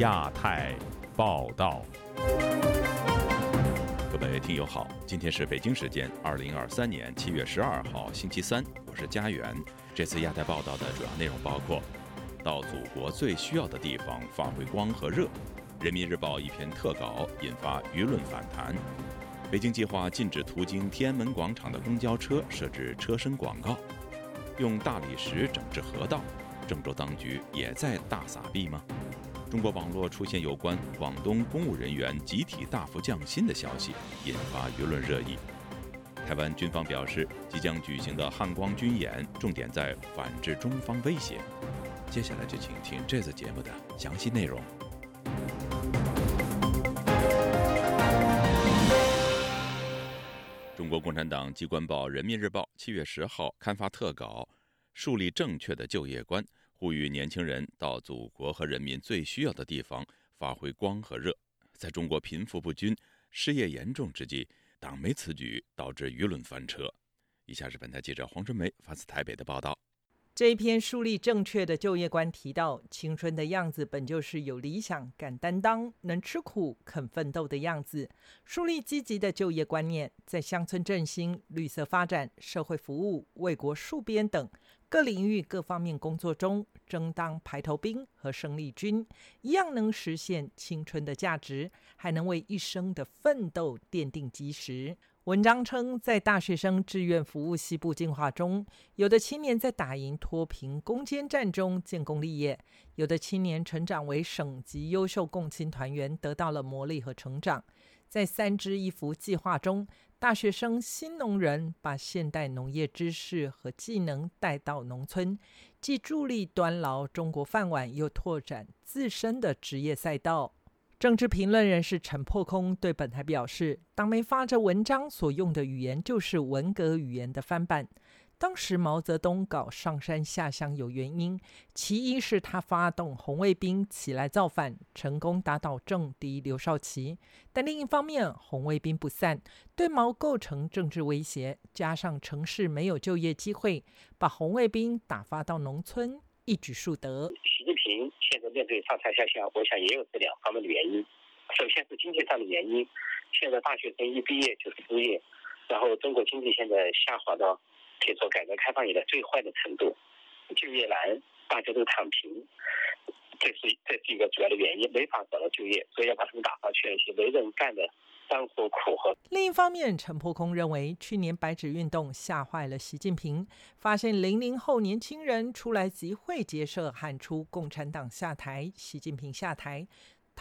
亚太报道。各位听友好，今天是北京时间二零二三年七月十二号星期三，我是佳远。这次亚太报道的主要内容包括：到祖国最需要的地方发挥光和热；人民日报一篇特稿引发舆论反弹；北京计划禁止途经天安门广场的公交车设置车身广告；用大理石整治河道，郑州当局也在大撒币吗？中国网络出现有关广东公务人员集体大幅降薪的消息，引发舆论热议。台湾军方表示，即将举行的汉光军演重点在反制中方威胁。接下来就请听这次节目的详细内容。中国共产党机关报《人民日报》七月十号刊发特稿，树立正确的就业观。呼吁年轻人到祖国和人民最需要的地方发挥光和热。在中国贫富不均、失业严重之际，党媒此举导致舆论翻车。以下是本台记者黄春梅发自台北的报道。这一篇树立正确的就业观提到，青春的样子本就是有理想、敢担当、能吃苦、肯奋斗的样子。树立积极的就业观念，在乡村振兴、绿色发展、社会服务、为国戍边等。各领域各方面工作中，争当排头兵和生力军，一样能实现青春的价值，还能为一生的奋斗奠定基石。文章称，在大学生志愿服务西部进化中，有的青年在打赢脱贫攻坚战中建功立业，有的青年成长为省级优秀共青团员，得到了磨砺和成长。在三支一扶计划中。大学生新农人把现代农业知识和技能带到农村，既助力端牢中国饭碗，又拓展自身的职业赛道。政治评论人士陈破空对本台表示，党媒发着文章所用的语言就是文革语言的翻版。当时毛泽东搞上山下乡有原因，其一是他发动红卫兵起来造反，成功打倒政敌刘少奇；但另一方面，红卫兵不散，对毛构成政治威胁，加上城市没有就业机会，把红卫兵打发到农村，一举数得。习近平现在面对上山下乡，我想也有这两方面的原因。首先是经济上的原因，现在大学生一毕业就失业，然后中国经济现在下滑到。可以说改革开放以来最坏的程度，就业难，大家都躺平，这是这是一个主要的原因，没法找到就业，所以要把他们打发去一些没人干的脏活苦活。另一方面，陈破空认为，去年白纸运动吓坏了习近平，发现零零后年轻人出来集会结社，喊出共产党下台，习近平下台。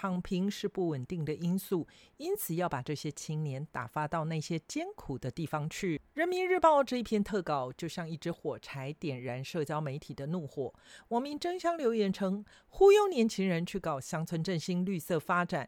躺平是不稳定的因素，因此要把这些青年打发到那些艰苦的地方去。人民日报这一篇特稿就像一支火柴，点燃社交媒体的怒火。网民争相留言称，忽悠年轻人去搞乡村振兴、绿色发展，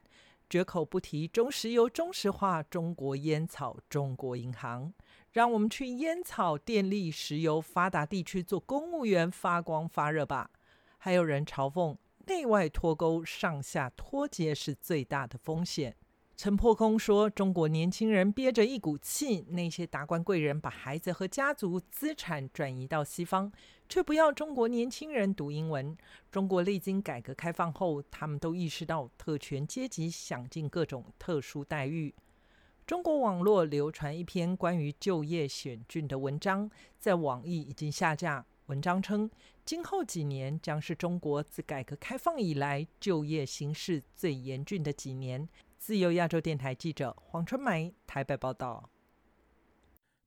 绝口不提中石油、中石化、中国烟草、中国银行，让我们去烟草、电力、石油发达地区做公务员，发光发热吧。还有人嘲讽。内外脱钩、上下脱节是最大的风险。陈破空说：“中国年轻人憋着一股气，那些达官贵人把孩子和家族资产转移到西方，却不要中国年轻人读英文。中国历经改革开放后，他们都意识到特权阶级享尽各种特殊待遇。”中国网络流传一篇关于就业险峻的文章，在网易已经下架。文章称，今后几年将是中国自改革开放以来就业形势最严峻的几年。自由亚洲电台记者黄春梅台北报道。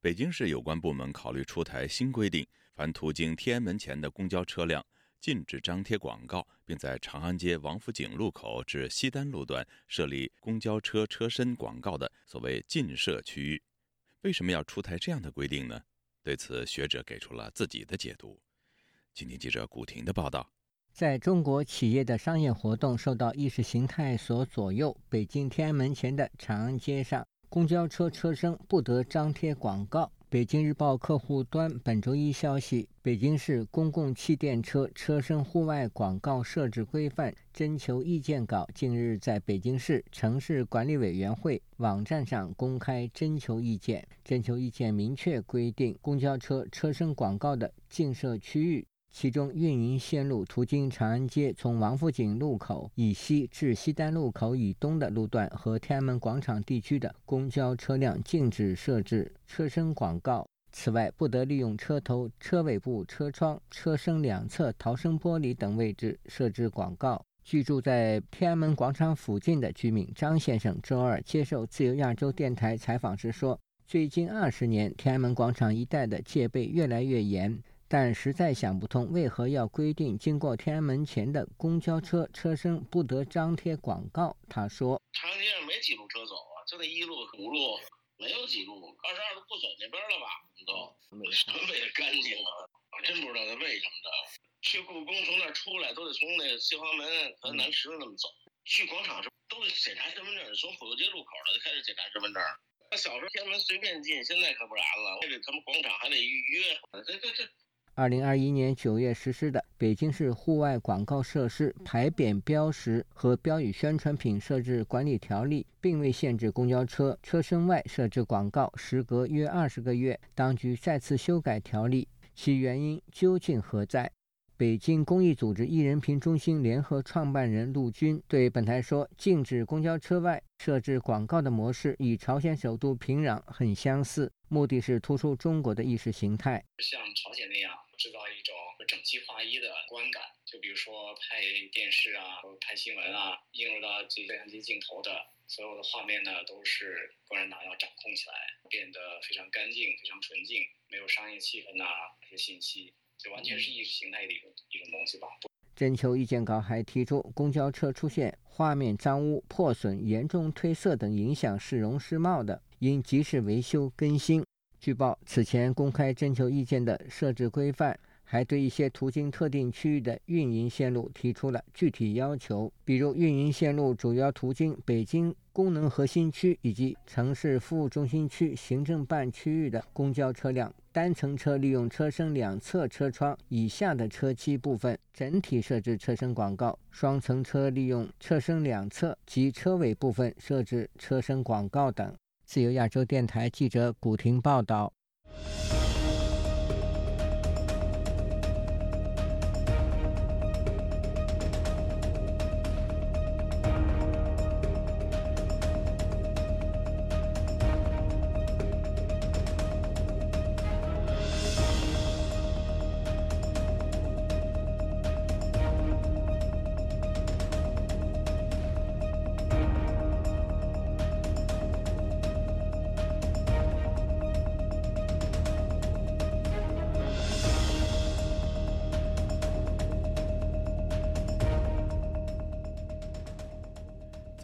北京市有关部门考虑出台新规定，凡途经天安门前的公交车辆，禁止张贴广告，并在长安街王府井路口至西单路段设立公交车车身广告的所谓禁设区域。为什么要出台这样的规定呢？对此，学者给出了自己的解读。今天记者古婷的报道：在中国企业的商业活动受到意识形态所左右，北京天安门前的长安街上，公交车车身不得张贴广告。北京日报客户端本周一消息，北京市公共汽电车车身户外广告设置规范征求意见稿近日在北京市城市管理委员会网站上公开征求意见。征求意见明确规定，公交车车身广告的禁设区域。其中运营线路途经长安街，从王府井路口以西至西单路口以东的路段和天安门广场地区的公交车辆禁止设置车身广告。此外，不得利用车头、车尾部、车窗、车身两侧逃生玻璃等位置设置广告。居住在天安门广场附近的居民张先生周二接受自由亚洲电台采访时说：“最近二十年，天安门广场一带的戒备越来越严，但实在想不通为何要规定经过天安门前的公交车车身不得张贴广告。”他说：“长街上没几路车走啊，就那一路五路。”没有几路，二十二路不走那边了吧？都为了干净啊！我真不知道他为什么的。去故宫从那出来都得从那个西华门和南池子那么走。去广场是都得检查身份证，从府街路口了就开始检查身份证。那小时候天安门随便进，现在可不然了。这他们广场还得预约。这这这。二零二一年九月实施的《北京市户外广告设施牌匾标识和标语宣传品设置管理条例》并未限制公交车车身外设置广告，时隔约二十个月，当局再次修改条例，其原因究竟何在？北京公益组织艺人评中心联合创办人陆军对本台说：“禁止公交车外设置广告的模式与朝鲜首都平壤很相似，目的是突出中国的意识形态，像朝鲜那样制造一种整齐划一的观感。就比如说拍电视啊，拍新闻啊，映入到这摄像机镜头的所有的画面呢，都是共产党要掌控起来，变得非常干净、非常纯净，没有商业气氛呐这些信息。”就完全是意识形态的一种一种东西吧。征求意见稿还提出，公交车出现画面脏污、破损、严重褪色等影响市容市貌的，应及时维修更新。据报，此前公开征求意见的设置规范，还对一些途经特定区域的运营线路提出了具体要求，比如运营线路主要途经北京功能核心区以及城市服务中心区行政办区域的公交车辆。单层车利用车身两侧车窗以下的车漆部分整体设置车身广告；双层车利用车身两侧及车尾部分设置车身广告等。自由亚洲电台记者古婷报道。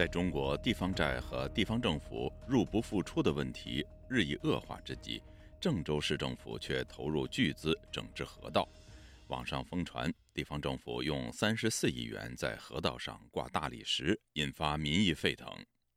在中国，地方债和地方政府入不敷出的问题日益恶化之际，郑州市政府却投入巨资整治河道。网上疯传，地方政府用三十四亿元在河道上挂大理石，引发民意沸腾。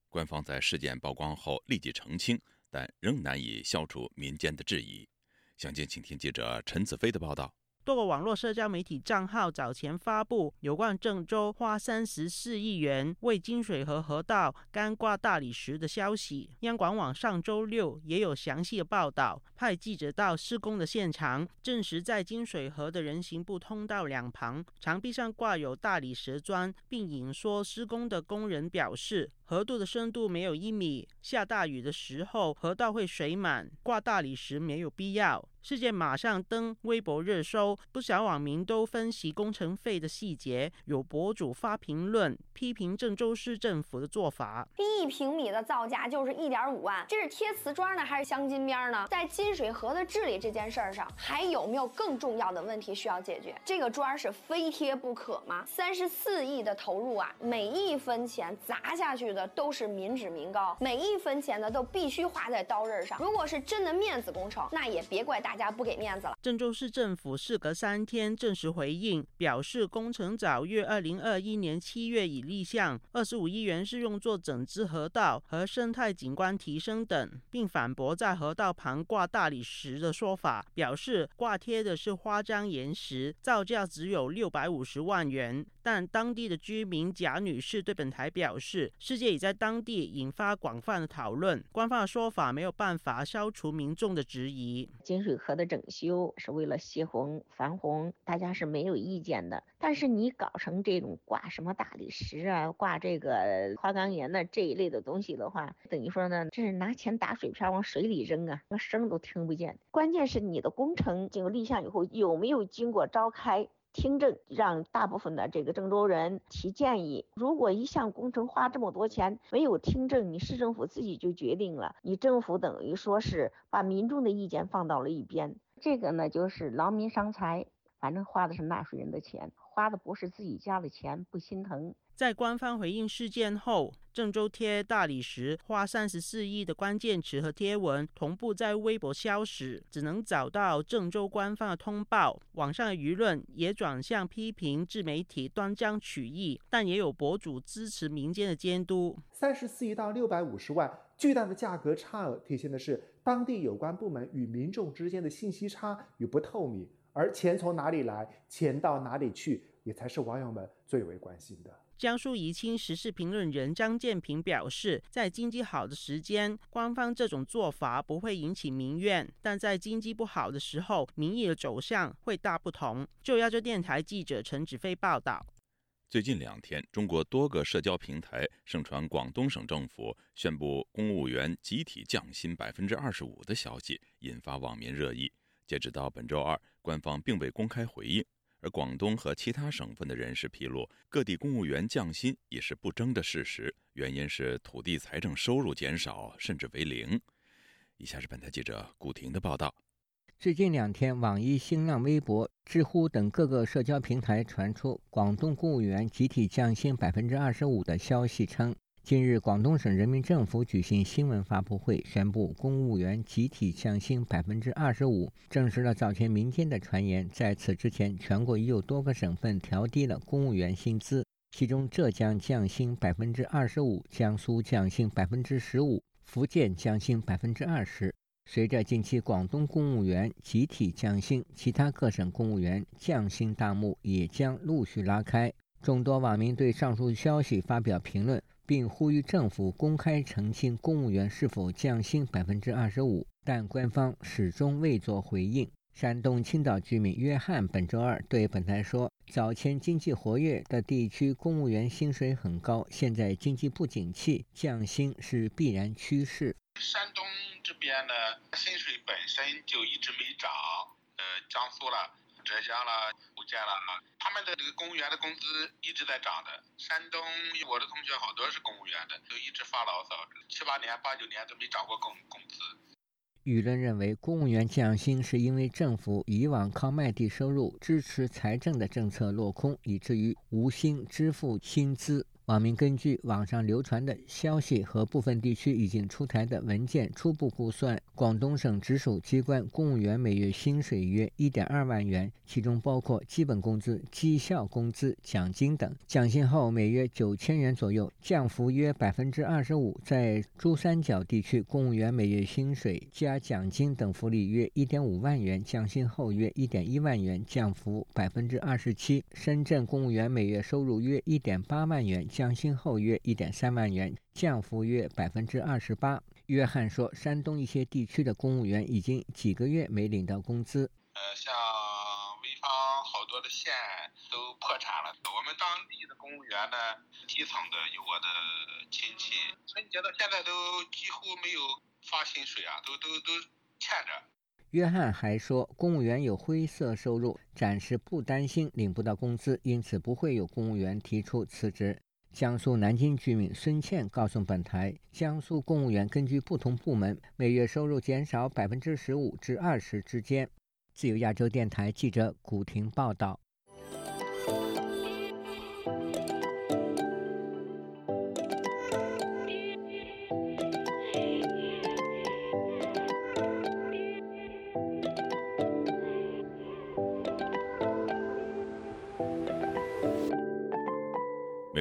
官方在事件曝光后立即澄清，但仍难以消除民间的质疑。详情，请听记者陈子飞的报道。多个网络社交媒体账号早前发布有关郑州花三十四亿元为金水河河道干挂大理石的消息。央广网上周六也有详细的报道，派记者到施工的现场，证实在金水河的人行步通道两旁墙壁上挂有大理石砖，并引说施工的工人表示。河渡的深度没有一米，下大雨的时候河道会水满，挂大理石没有必要。事件马上登微博热搜，不少网民都分析工程费的细节。有博主发评论批评郑州市政府的做法：一平米的造价就是一点五万，这是贴瓷砖呢，还是镶金边呢？在金水河的治理这件事儿上，还有没有更重要的问题需要解决？这个砖是非贴不可吗？三十四亿的投入啊，每一分钱砸下去。的都是民脂民膏，每一分钱呢都必须花在刀刃上。如果是真的面子工程，那也别怪大家不给面子了。郑州市政府事隔三天正式回应，表示工程早于二零二一年七月已立项，二十五亿元是用作整治河道和生态景观提升等，并反驳在河道旁挂大理石的说法，表示挂贴的是花岗岩石，造价只有六百五十万元。但当地的居民贾女士对本台表示，事件已在当地引发广泛的讨论，官方的说法没有办法消除民众的质疑。金水河的整修是为了泄洪防洪，大家是没有意见的。但是你搞成这种挂什么大理石啊，挂这个花岗岩的这一类的东西的话，等于说呢，这是拿钱打水漂往水里扔啊，那声都听不见。关键是你的工程经过立项以后有没有经过召开？听证让大部分的这个郑州人提建议，如果一项工程花这么多钱没有听证，你市政府自己就决定了，你政府等于说是把民众的意见放到了一边，这个呢就是劳民伤财，反正花的是纳税人的钱，花的不是自己家的钱，不心疼。在官方回应事件后，郑州贴大理石花三十四亿的关键词和贴文同步在微博消失，只能找到郑州官方的通报。网上的舆论也转向批评自媒体断章取义，但也有博主支持民间的监督。三十四亿到六百五十万，巨大的价格差额体现的是当地有关部门与民众之间的信息差与不透明，而钱从哪里来，钱到哪里去，也才是网友们最为关心的。江苏宜兴时事评论人张建平表示，在经济好的时间，官方这种做法不会引起民怨；但在经济不好的时候，民意的走向会大不同。就亚洲电台记者陈子飞报道。最近两天，中国多个社交平台盛传广东省政府宣布公务员集体降薪百分之二十五的消息，引发网民热议。截止到本周二，官方并未公开回应。而广东和其他省份的人士披露，各地公务员降薪也是不争的事实，原因是土地财政收入减少，甚至为零。以下是本台记者古婷的报道。最近两天，网易、新浪微博、知乎等各个社交平台传出广东公务员集体降薪百分之二十五的消息，称。近日，广东省人民政府举行新闻发布会，宣布公务员集体降薪百分之二十五，证实了早前民间的传言。在此之前，全国已有多个省份调低了公务员薪资，其中浙江降薪百分之二十五，江苏降薪百分之十五，福建降薪百分之二十。随着近期广东公务员集体降薪，其他各省公务员降薪大幕也将陆续拉开。众多网民对上述消息发表评论。并呼吁政府公开澄清公务员是否降薪百分之二十五，但官方始终未作回应。山东青岛居民约翰本周二对本台说：“早前经济活跃的地区公务员薪水很高，现在经济不景气，降薪是必然趋势。山东这边呢，薪水本身就一直没涨，呃，江苏了。”浙江了，福建了，他们的这个公务员的工资一直在涨的。山东，我的同学好多是公务员的，都一直发牢骚，七八年、八九年都没涨过工工资。舆论认为，公务员降薪是因为政府以往靠卖地收入支持财政的政策落空，以至于无心支付薪资。网民根据网上流传的消息和部分地区已经出台的文件，初步估算，广东省直属机关公务员每月薪水约一点二万元，其中包括基本工资、绩效工资、奖金等。降薪后每月九千元左右，降幅约百分之二十五。在珠三角地区，公务员每月薪水加奖金等福利约一点五万元，降薪后约一点一万元，降幅百分之二十七。深圳公务员每月收入约一点八万元。降薪后约一点三万元，降幅约百分之二十八。约翰说，山东一些地区的公务员已经几个月没领到工资。呃，像潍坊好多的县都破产了。我们当地的公务员呢，基层的有我的亲戚，春节到现在都几乎没有发薪水啊，都都都欠着。约翰还说，公务员有灰色收入，暂时不担心领不到工资，因此不会有公务员提出辞职。江苏南京居民孙倩告诉本台，江苏公务员根据不同部门，每月收入减少百分之十五至二十之间。自由亚洲电台记者古婷报道。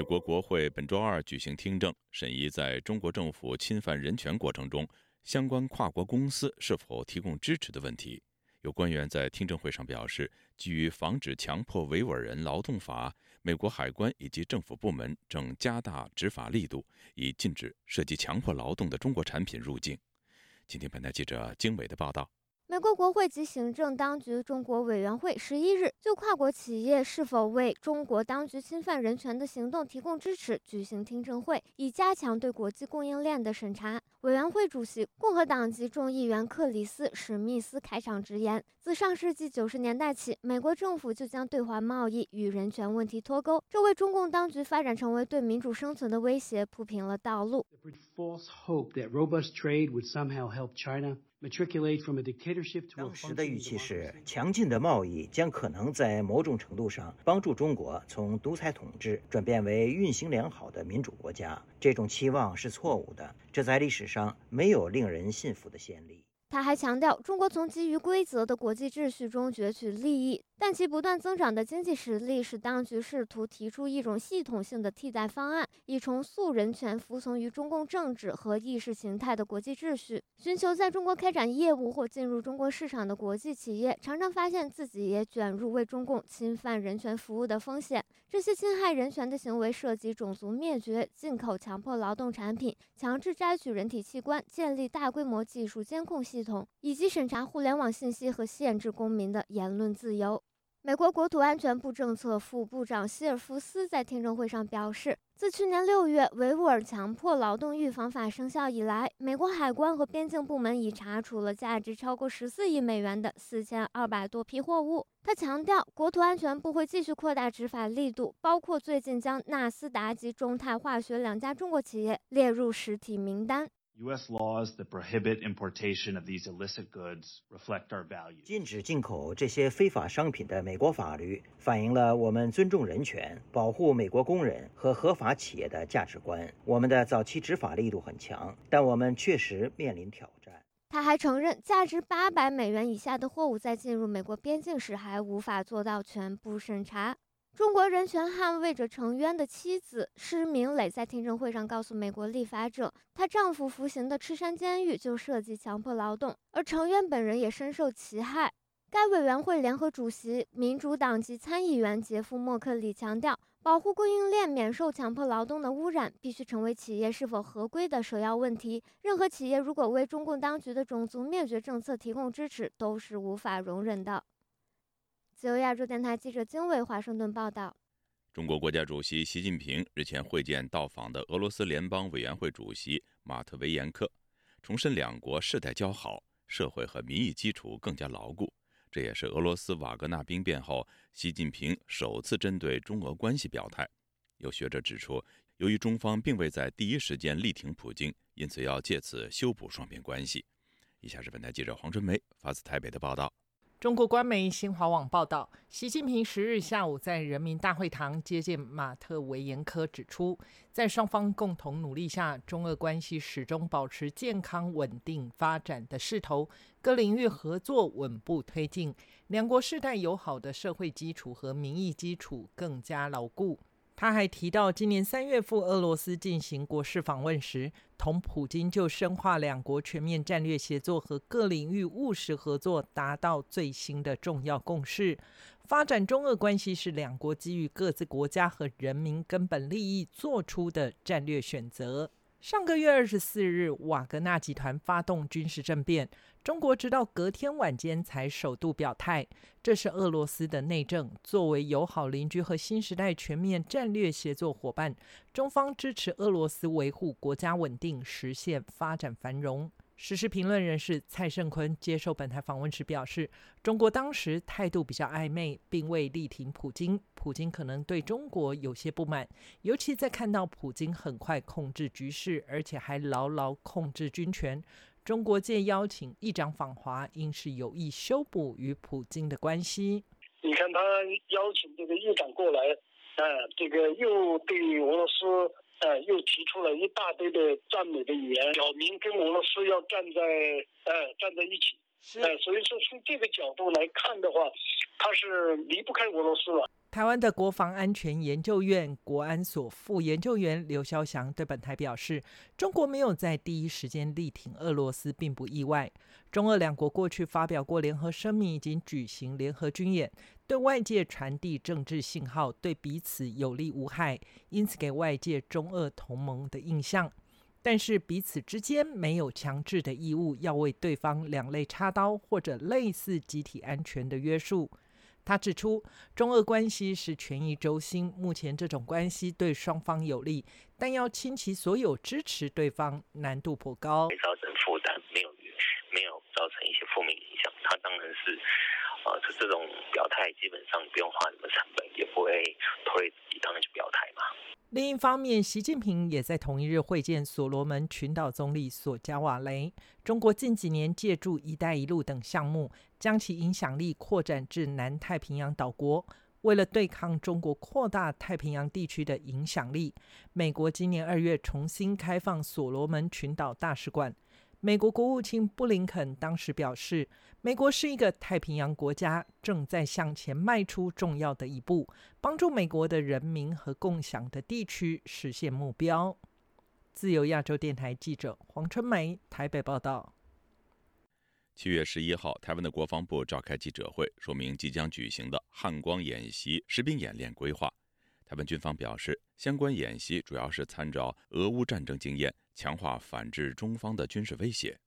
美国国会本周二举行听证，审议在中国政府侵犯人权过程中，相关跨国公司是否提供支持的问题。有官员在听证会上表示，基于防止强迫维吾尔人劳动法，美国海关以及政府部门正加大执法力度，以禁止涉及强迫劳动的中国产品入境。今天，本台记者经纬的报道。美国国会及行政当局中国委员会十一日就跨国企业是否为中国当局侵犯人权的行动提供支持举行听证会，以加强对国际供应链的审查。委员会主席共和党籍众议员克里斯·史密斯开场直言：“自上世纪九十年代起，美国政府就将对华贸易与人权问题脱钩，这为中共当局发展成为对民主生存的威胁铺平了道路。”当时的预期是，强劲的贸易将可能在某种程度上帮助中国从独裁统治转变为运行良好的民主国家。这种期望是错误的，这在历史上没有令人信服的先例。他还强调，中国从基于规则的国际秩序中攫取利益。但其不断增长的经济实力使当局试图提出一种系统性的替代方案，以重塑人权服从于中共政治和意识形态的国际秩序。寻求在中国开展业务或进入中国市场的国际企业，常常发现自己也卷入为中共侵犯人权服务的风险。这些侵害人权的行为涉及种族灭绝、进口强迫劳动产品、强制摘取人体器官、建立大规模技术监控系统，以及审查互联网信息和限制公民的言论自由。美国国土安全部政策副部长希尔夫斯在听证会上表示，自去年六月维吾尔强迫劳动预防法生效以来，美国海关和边境部门已查处了价值超过十四亿美元的四千二百多批货物。他强调，国土安全部会继续扩大执法力度，包括最近将纳斯达及中泰化学两家中国企业列入实体名单。U.S. laws that prohibit importation of these illicit goods reflect our values. 禁止进口这些非法商品的美国法律反映了我们尊重人权、保护美国工人和合法企业的价值观。我们的早期执法力度很强，但我们确实面临挑战。他还承认，价值八百美元以下的货物在进入美国边境时还无法做到全部审查。中国人权捍卫者程渊的妻子施明磊在听证会上告诉美国立法者，她丈夫服刑的赤山监狱就涉及强迫劳动，而程渊本人也深受其害。该委员会联合主席、民主党籍参议员杰夫·默克里强调，保护供应链免受强迫劳动的污染，必须成为企业是否合规的首要问题。任何企业如果为中共当局的种族灭绝政策提供支持，都是无法容忍的。自由亚洲电台记者经纬华盛顿报道：中国国家主席习近平日前会见到访的俄罗斯联邦委员会主席马特维延科，重申两国世代交好，社会和民意基础更加牢固。这也是俄罗斯瓦格纳兵变后，习近平首次针对中俄关系表态。有学者指出，由于中方并未在第一时间力挺普京，因此要借此修补双边关系。以下是本台记者黄春梅发自台北的报道。中国官媒新华网报道，习近平十日下午在人民大会堂接见马特维延科，指出，在双方共同努力下，中俄关系始终保持健康稳定发展的势头，各领域合作稳步推进，两国世代友好的社会基础和民意基础更加牢固。他还提到，今年三月赴俄罗斯进行国事访问时，同普京就深化两国全面战略协作和各领域务实合作达到最新的重要共识。发展中俄关系是两国基于各自国家和人民根本利益做出的战略选择。上个月二十四日，瓦格纳集团发动军事政变，中国直到隔天晚间才首度表态，这是俄罗斯的内政。作为友好邻居和新时代全面战略协作伙伴，中方支持俄罗斯维护国家稳定，实现发展繁荣。时事评论人士蔡胜坤接受本台访问时表示，中国当时态度比较暧昧，并未力挺普京。普京可能对中国有些不满，尤其在看到普京很快控制局势，而且还牢牢控制军权。中国借邀请议长访华，应是有意修补与普京的关系。你看他邀请这个议长过来，啊，这个又对俄罗斯。呃，又提出了一大堆的赞美的语言，表明跟俄罗斯要站在呃站在一起。是，呃，所以说从这个角度来看的话，他是离不开俄罗斯了。台湾的国防安全研究院国安所副研究员刘肖祥对本台表示，中国没有在第一时间力挺俄罗斯，并不意外。中俄两国过去发表过联合声明，已经举行联合军演。对外界传递政治信号，对彼此有利无害，因此给外界中俄同盟的印象。但是彼此之间没有强制的义务要为对方两肋插刀或者类似集体安全的约束。他指出，中俄关系是权宜轴心，目前这种关系对双方有利，但要倾其所有支持对方，难度颇高。造成负担，造成一些负面影响。他当然是，呃，这这种表态基本上不用花什么成本，也不会推自己当然去表态嘛。另一方面，习近平也在同一日会见所罗门群岛总理索加瓦雷。中国近几年借助“一带一路”等项目，将其影响力扩展至南太平洋岛国。为了对抗中国扩大太平洋地区的影响力，美国今年二月重新开放所罗门群岛大使馆。美国国务卿布林肯当时表示，美国是一个太平洋国家，正在向前迈出重要的一步，帮助美国的人民和共享的地区实现目标。自由亚洲电台记者黄春梅台北报道。七月十一号，台湾的国防部召开记者会，说明即将举行的汉光演习实兵演练规划。台湾军方表示，相关演习主要是参照俄乌战争经验。强化反制中方的军事威胁。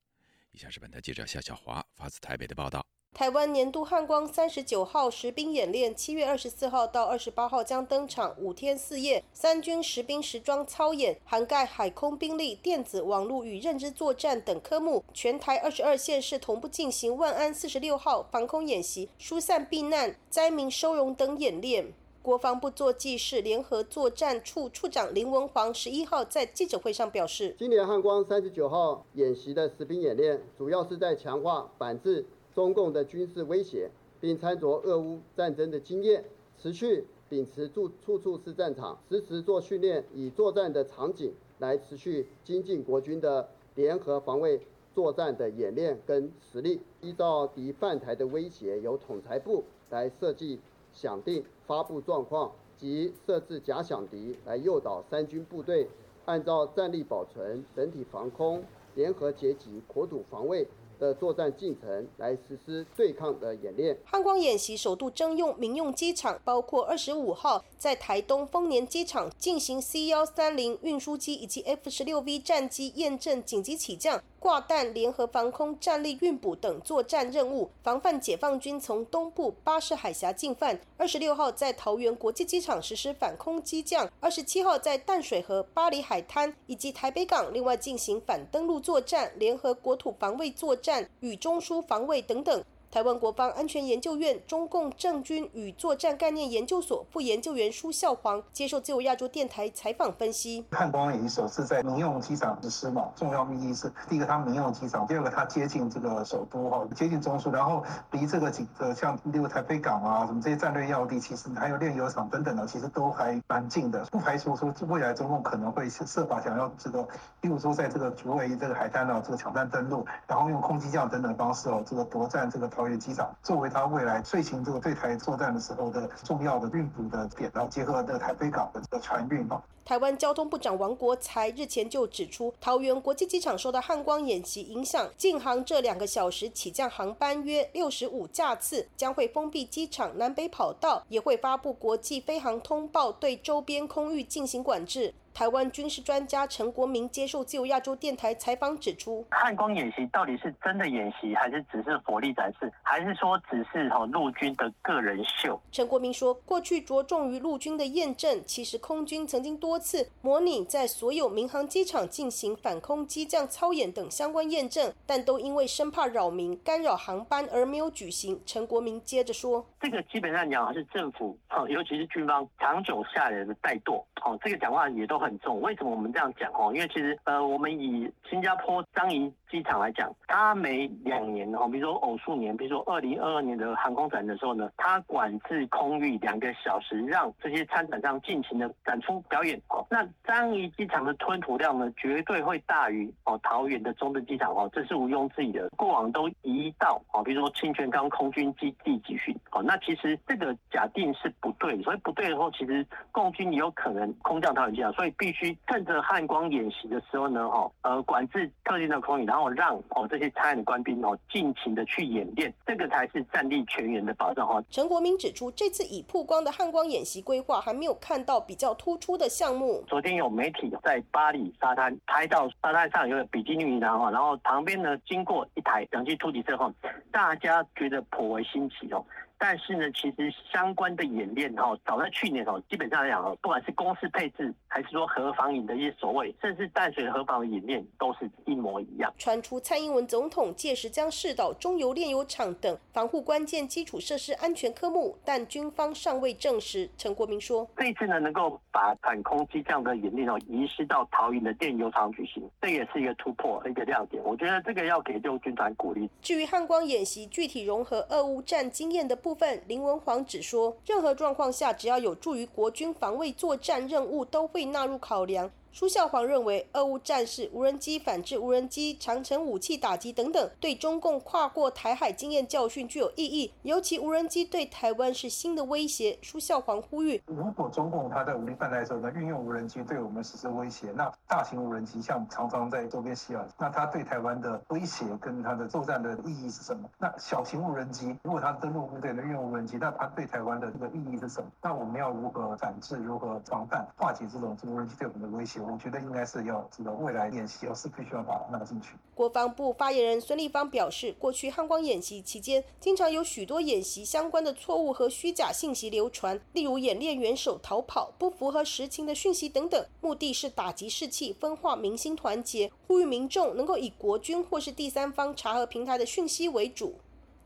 以下是本台记者夏小华发自台北的报道：台湾年度汉光三十九号实兵演练，七月二十四号到二十八号将登场，五天四夜，三军实兵实装操演，涵盖海空兵力、电子、网络与认知作战等科目。全台二十二县市同步进行万安四十六号防空演习、疏散避难、灾民收容等演练。国防部作记室联合作战处处长林文煌十一号在记者会上表示，今年汉光三十九号演习的实兵演练，主要是在强化反制中共的军事威胁，并参照俄乌战争的经验，持续秉持处处处是战场，实时做训练，以作战的场景来持续精进国军的联合防卫作战的演练跟实力。依照敌犯台的威胁，由统裁部来设计。响定发布状况及设置假想敌，来诱导三军部队按照战力保存、整体防空、联合截击、国土防卫。的作战进程来实施对抗的演练。汉光演习首度征用民用机场，包括二十五号在台东丰年机场进行 C 幺三零运输机以及 F 十六 V 战机验证紧急起降、挂弹、联合防空、战力运补等作战任务，防范解放军从东部巴士海峡进犯。二十六号在桃园国际机场实施反空机降，二十七号在淡水河、巴黎海滩以及台北港另外进行反登陆作战、联合国土防卫作。战与中枢防卫等等。台湾国防安全研究院中共政军与作战概念研究所副研究员舒孝煌接受自由亚洲电台采访分析：汉光演习首次在民用机场实施嘛，重要目的是第一个它民用机场，第二个它接近这个首都哈，接近中枢，然后离这个几个像例如台北港啊什么这些战略要地，其实还有炼油厂等等的，其实都还蛮近的，不排除说未来中共可能会设法想要这个，例如说在这个竹围这个海滩呢，这个抢占登陆，然后用空机降等等方式哦，这个夺占这个桃。机场作为他未来遂行这个对台作战的时候的重要的运补的点，然后结合的台北港的这个船运啊。台湾交通部长王国才日前就指出，桃园国际机场受到汉光演习影响，进航这两个小时起降航班约六十五架次，将会封闭机场南北跑道，也会发布国际飞航通报，对周边空域进行管制。台湾军事专家陈国民接受自由亚洲电台采访指出，汉光演习到底是真的演习，还是只是火力展示，还是说只是哈陆军的个人秀？陈国民说，过去着重于陆军的验证，其实空军曾经多次模拟在所有民航机场进行反空机降操演等相关验证，但都因为生怕扰民、干扰航班而没有举行。陈国民接着说，这个基本上讲是政府，尤其是军方长久下来的怠惰，哦，这个讲话也都很。重，为什么我们这样讲哦？因为其实呃，我们以新加坡樟宜机场来讲，它每两年哦，比如说偶数年，比如说二零二二年的航空展的时候呢，它管制空域两个小时，让这些参展商尽情的展出表演哦。那樟宜机场的吞吐量呢，绝对会大于哦桃园的中正机场哦，这是毋庸置疑的。过往都移到哦，比如说清泉岗空军基地集训哦，那其实这个假定是不对，所以不对的话，其实共军也有可能空降桃园机场，所以必须趁着汉光演习的时候呢，哦，呃，管制特定的空域，然后让哦这些参演的官兵哦尽情的去演练，这个才是战力全员的保障哈。陈国民指出，这次已曝光的汉光演习规划还没有看到比较突出的项目。昨天有媒体在巴黎沙滩拍到沙滩上有个比基尼女郎哈，然后旁边呢经过一台两栖突击车哈，大家觉得颇为新奇哦。但是呢，其实相关的演练哈，早在去年哦，基本上来讲哦，不管是公司配置，还是说核防营的一些所谓，甚至淡水核防的演练，都是一模一样。传出蔡英文总统届时将试导中油炼油厂等防护关键基础设施安全科目，但军方尚未证实。陈国明说，这次呢，能够把反空机这样的演练哦，移师到桃园的炼油厂举行，这也是一个突破，一个亮点。我觉得这个要给六军团鼓励。至于汉光演习具体融合俄乌战经验的部分，林文煌只说，任何状况下，只要有助于国军防卫作战任务，都会纳入考量。舒孝煌认为，俄乌战事、无人机反制无人机、长城武器打击等等，对中共跨过台海经验教训具有意义。尤其无人机对台湾是新的威胁。舒孝煌呼吁：如果中共他在武力犯台的时候呢，运用无人机对我们实施威胁，那大型无人机像常常在周边袭扰，那它对台湾的威胁跟它的作战的意义是什么？那小型无人机如果它登陆部队能运用无人机，那它对台湾的这个意义是什么？那我们要如何反制、如何防范、化解这种无人机对我们的威胁？我觉得应该是要这个未来演习，我是必须要把它拿进去。国防部发言人孙立方表示，过去汉光演习期间，经常有许多演习相关的错误和虚假信息流传，例如演练元首逃跑、不符合实情的讯息等等，目的是打击士气、分化民心团结，呼吁民众能够以国军或是第三方查核平台的讯息为主。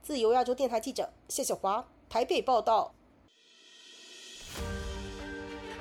自由亚洲电台记者谢小华台北报道。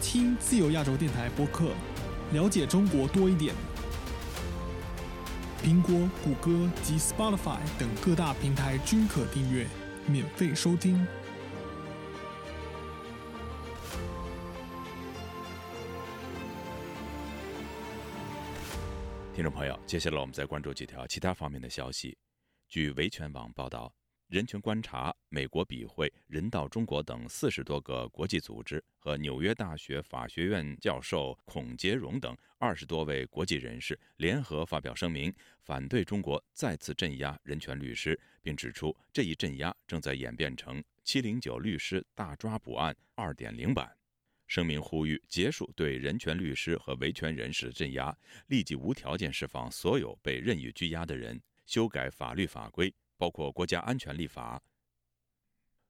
听自由亚洲电台播客，了解中国多一点。苹果、谷歌及 Spotify 等各大平台均可订阅，免费收听。听众朋友，接下来我们再关注几条其他方面的消息。据维权网报道。人权观察、美国笔会、人道中国等四十多个国际组织和纽约大学法学院教授孔杰荣等二十多位国际人士联合发表声明，反对中国再次镇压人权律师，并指出这一镇压正在演变成“七零九律师大抓捕案”二点零版。声明呼吁结束对人权律师和维权人士的镇压，立即无条件释放所有被任意拘押的人，修改法律法规。包括国家安全立法。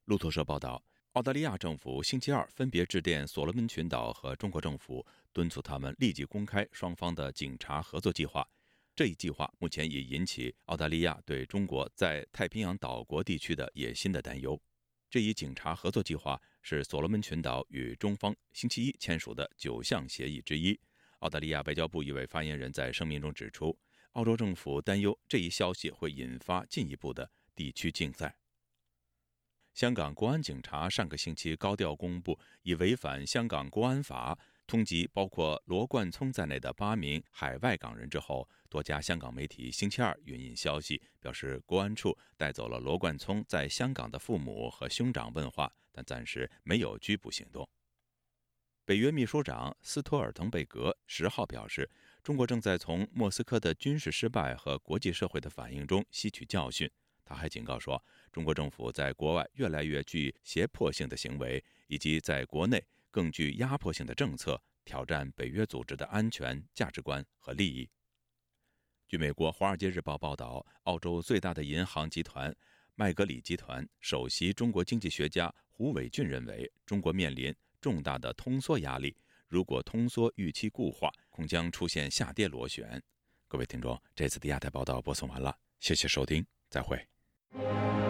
路透社报道，澳大利亚政府星期二分别致电所罗门群岛和中国政府，敦促他们立即公开双方的警察合作计划。这一计划目前已引起澳大利亚对中国在太平洋岛国地区的野心的担忧。这一警察合作计划是所罗门群岛与中方星期一签署的九项协议之一。澳大利亚外交部一位发言人在声明中指出。澳洲政府担忧这一消息会引发进一步的地区竞赛。香港国安警察上个星期高调公布，以违反香港国安法通缉包括罗冠聪在内的八名海外港人之后，多家香港媒体星期二援引消息表示，国安处带走了罗冠聪在香港的父母和兄长问话，但暂时没有拘捕行动。北约秘书长斯托尔滕贝格十号表示。中国正在从莫斯科的军事失败和国际社会的反应中吸取教训。他还警告说，中国政府在国外越来越具胁迫性的行为，以及在国内更具压迫性的政策，挑战北约组织的安全价值观和利益。据美国《华尔街日报》报道，澳洲最大的银行集团麦格里集团首席中国经济学家胡伟俊认为，中国面临重大的通缩压力。如果通缩预期固化，恐将出现下跌螺旋。各位听众，这次的亚太报道播送完了，谢谢收听，再会。